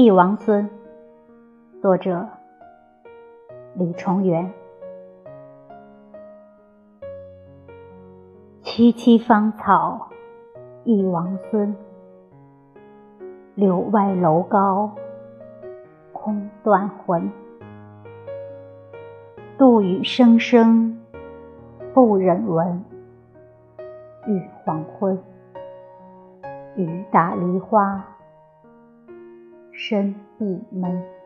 忆王孙，作者李重元。萋萋芳草，忆王孙。柳外楼高，空断魂。杜宇声声，不忍闻。欲黄昏，雨打梨花。深闭门。